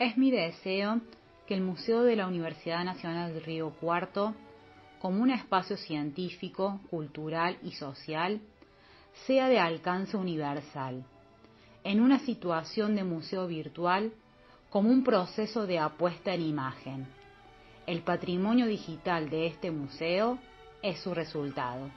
Es mi deseo que el Museo de la Universidad Nacional del Río Cuarto, como un espacio científico, cultural y social, sea de alcance universal, en una situación de museo virtual como un proceso de apuesta en imagen. El patrimonio digital de este museo es su resultado.